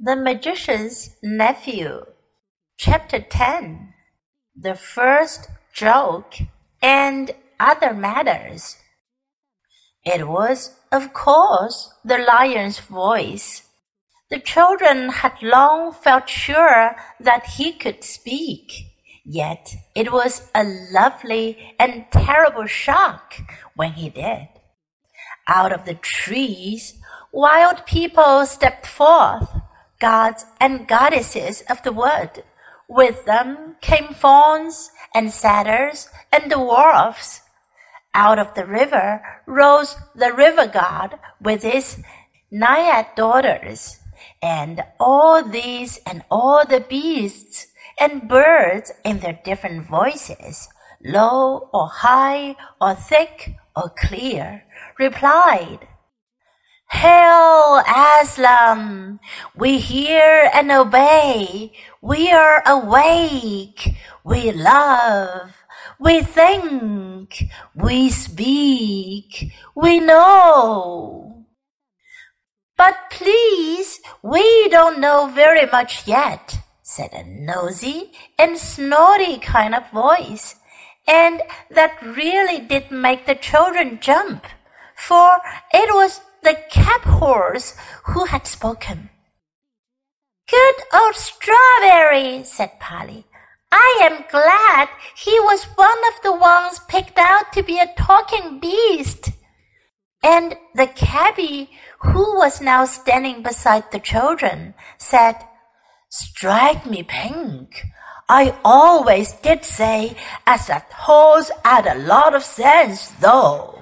The Magician's Nephew, Chapter 10 The First Joke and Other Matters. It was, of course, the lion's voice. The children had long felt sure that he could speak, yet it was a lovely and terrible shock when he did. Out of the trees, wild people stepped forth gods and goddesses of the wood. With them came fauns and satyrs and dwarfs. Out of the river rose the river god with his naiad daughters, and all these and all the beasts and birds in their different voices, low or high or thick or clear, replied, Hail, Aslan! We hear and obey. We are awake. We love. We think. We speak. We know. But please, we don't know very much yet, said a nosy and snorty kind of voice. And that really did make the children jump, for it was the cab horse who had spoken. Good old Strawberry, said Polly. I am glad he was one of the ones picked out to be a talking beast. And the cabby, who was now standing beside the children, said, Strike me pink. I always did say as that horse had a lot of sense, though.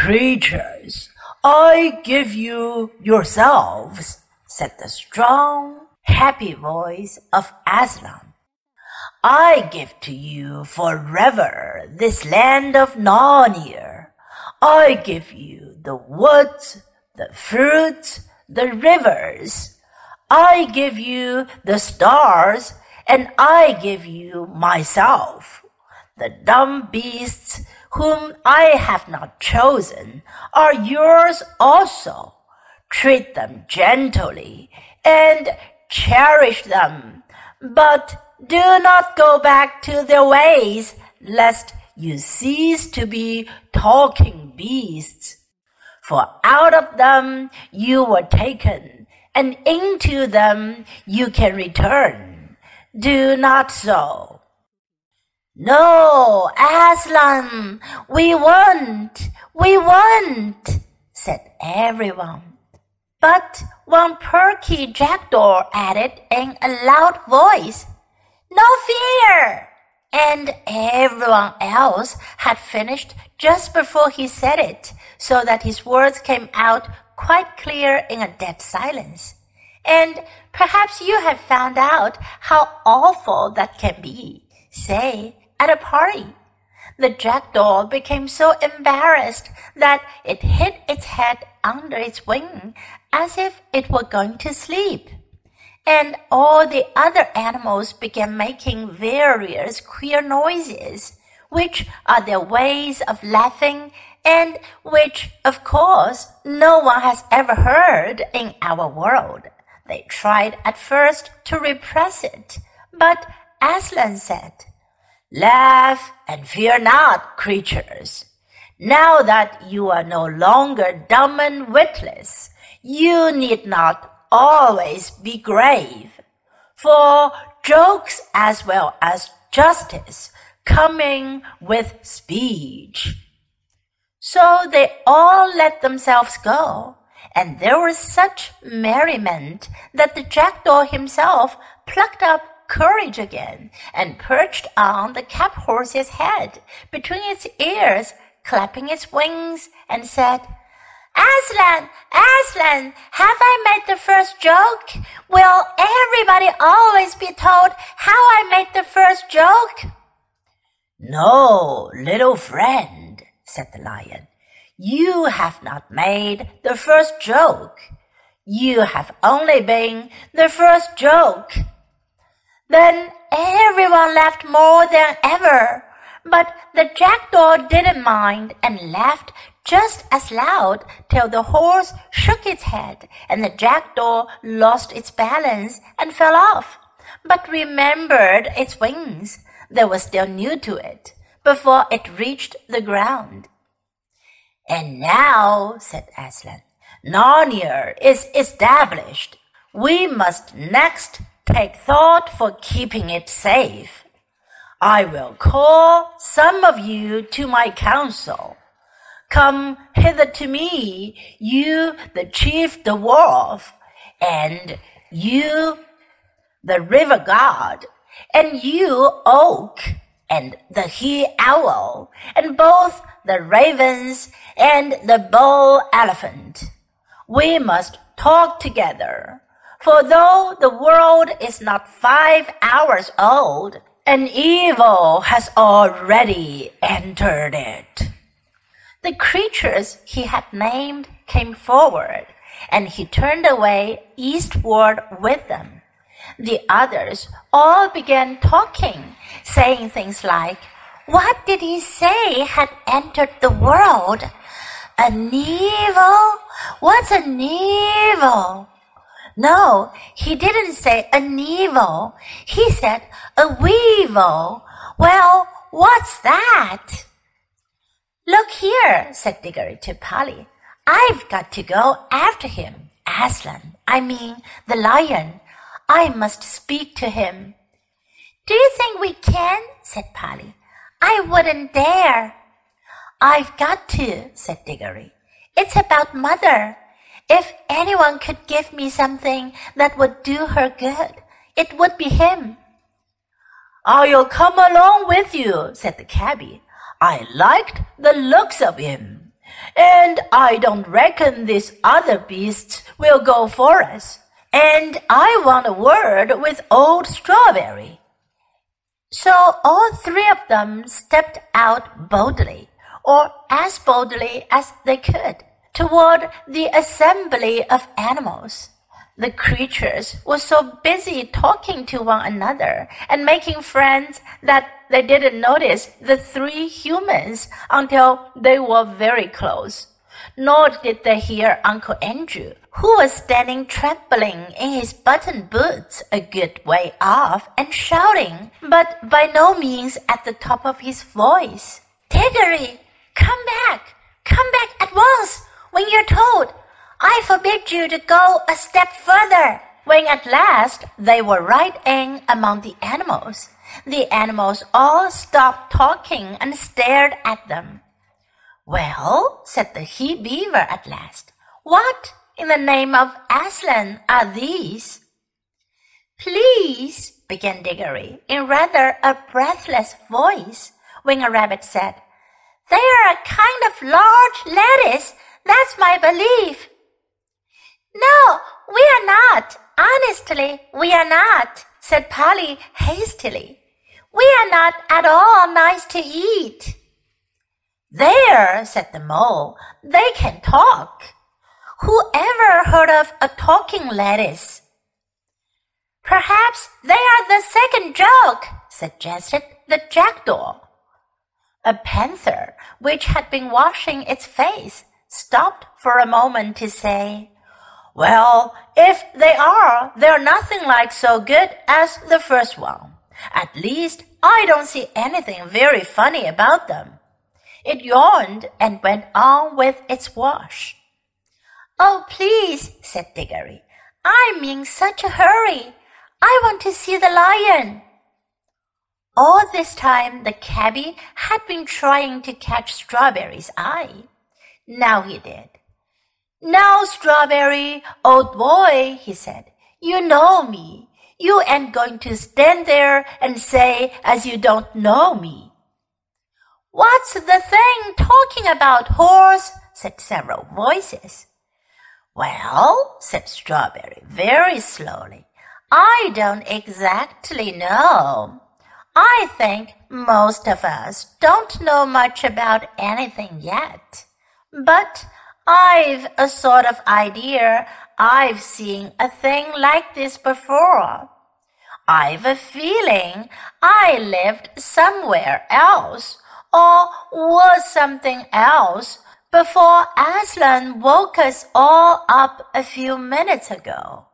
Creatures, I give you yourselves, said the strong, happy voice of Aslan. I give to you forever this land of Narnia. I give you the woods, the fruits, the rivers. I give you the stars, and I give you myself. The dumb beasts whom I have not chosen are yours also. Treat them gently and cherish them, but do not go back to their ways, lest you cease to be talking beasts. For out of them you were taken, and into them you can return. Do not so. No, Aslan, we won't, we won't, said everyone. But one perky jackdaw added in a loud voice, No fear! And everyone else had finished just before he said it, so that his words came out quite clear in a dead silence. And perhaps you have found out how awful that can be. Say, at a party. The jackdaw became so embarrassed that it hid its head under its wing as if it were going to sleep. And all the other animals began making various queer noises, which are their ways of laughing and which, of course, no one has ever heard in our world. They tried at first to repress it, but Aslan said, Laugh and fear not, creatures. Now that you are no longer dumb and witless, you need not always be grave. For jokes as well as justice coming with speech. So they all let themselves go, and there was such merriment that the jackdaw himself plucked up courage again and perched on the cab horse's head between its ears, clapping its wings, and said, Aslan, Aslan, have I made the first joke? Will everybody always be told how I made the first joke? No, little friend, said the lion. You have not made the first joke. You have only been the first joke. Then everyone laughed more than ever. But the jackdaw didn't mind and laughed just as loud till the horse shook its head and the jackdaw lost its balance and fell off, but remembered its wings. They were still new to it before it reached the ground. And now, said Aslan, Narnia is established. We must next take thought for keeping it safe. I will call some of you to my council. Come hither to me, you the chief dwarf, and you the river god, and you oak, and the he owl, and both the ravens and the bull elephant. We must talk together. For though the world is not five hours old, an evil has already entered it. The creatures he had named came forward, and he turned away eastward with them. The others all began talking, saying things like, What did he say had entered the world? An evil? What's an evil? No, he didn't say an evil. He said a weevil. Well, what's that? Look here, said Diggory to Polly. I've got to go after him. Aslan, I mean the lion. I must speak to him. Do you think we can? said Polly. I wouldn't dare. I've got to, said Diggory. It's about mother. If anyone could give me something that would do her good, it would be him. I'll come along with you, said the cabby. I liked the looks of him, and I don't reckon these other beasts will go for us. And I want a word with old Strawberry. So all three of them stepped out boldly, or as boldly as they could toward the assembly of animals. The creatures were so busy talking to one another and making friends that they didn't notice the three humans until they were very close. Nor did they hear Uncle Andrew, who was standing trembling in his button boots a good way off and shouting, but by no means at the top of his voice. Diggory, come back! Come back at once! When you're told, I forbid you to go a step further. When at last they were right in among the animals, the animals all stopped talking and stared at them. Well, said the he beaver at last, what in the name of Aslan are these? Please, began Diggory in rather a breathless voice, when a rabbit said, They are a kind of large lettuce that's my belief. No, we are not. Honestly, we are not, said Polly hastily. We are not at all nice to eat. There, said the mole, they can talk. Who ever heard of a talking lettuce? Perhaps they are the second joke, suggested the jackdaw. A panther, which had been washing its face, stopped for a moment to say, Well, if they are, they're nothing like so good as the first one. At least I don't see anything very funny about them. It yawned and went on with its wash. Oh, please, said Diggory. I'm in such a hurry. I want to see the lion. All this time the cabby had been trying to catch Strawberry's eye. Now he did. Now, Strawberry, old boy, he said, you know me. You ain't going to stand there and say as you don't know me. What's the thing talking about, horse? said several voices. Well, said Strawberry very slowly, I don't exactly know. I think most of us don't know much about anything yet. But I've a sort of idea I've seen a thing like this before. I've a feeling I lived somewhere else or was something else before Aslan woke us all up a few minutes ago.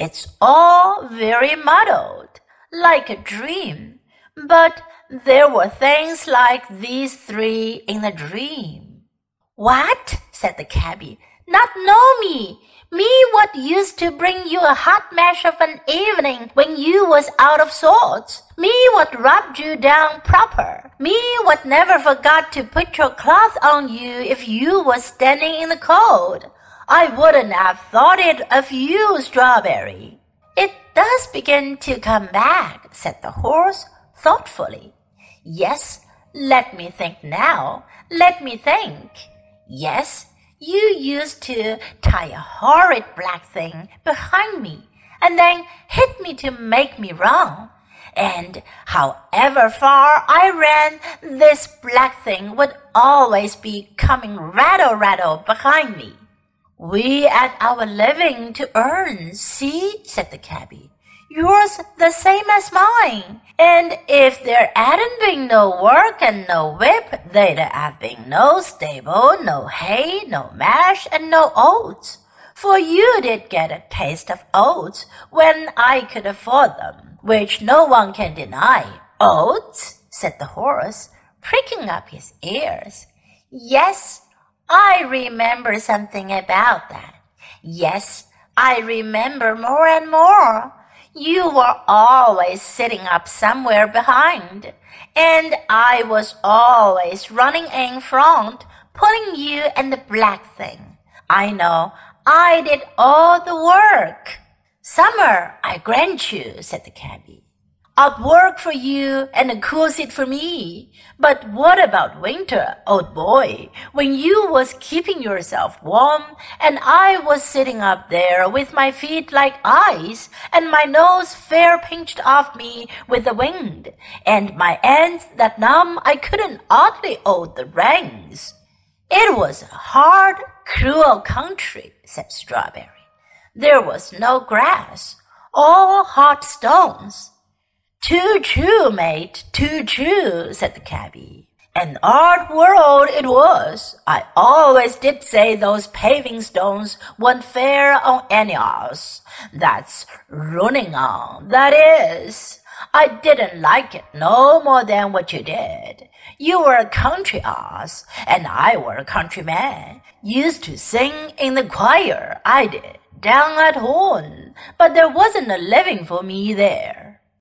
It's all very muddled, like a dream, but there were things like these three in the dream. What? said the cabby. Not know me. Me what used to bring you a hot mash of an evening when you was out of sorts. Me what rubbed you down proper. Me what never forgot to put your cloth on you if you was standing in the cold. I wouldn't have thought it of you, Strawberry. It does begin to come back, said the horse thoughtfully. Yes, let me think now. Let me think. Yes, you used to tie a horrid black thing behind me and then hit me to make me run. And however far I ran, this black thing would always be coming rattle rattle behind me. We had our living to earn, see, said the cabby. Yours the same as mine. And if there hadn't been no work and no whip, there'd have been no stable, no hay, no mash, and no oats. For you did get a taste of oats when I could afford them, which no one can deny. Oats? said the horse, pricking up his ears. Yes, I remember something about that. Yes, I remember more and more. You were always sitting up somewhere behind, and I was always running in front, pulling you and the black thing. I know I did all the work. Summer, I grant you, said the cabby. I'd work for you and a cool seat for me. But what about winter, old boy, when you was keeping yourself warm and I was sitting up there with my feet like ice and my nose fair pinched off me with the wind and my hands that numb I couldn't oddly hold the reins? It was a hard, cruel country, said Strawberry. There was no grass, all hot stones. Too true, mate, too true, said the cabby. An odd world it was. I always did say those paving stones weren't fair on any house. That's running on, that is. I didn't like it no more than what you did. You were a country ass, and I were a countryman. Used to sing in the choir, I did, down at Horn, but there wasn't a living for me there.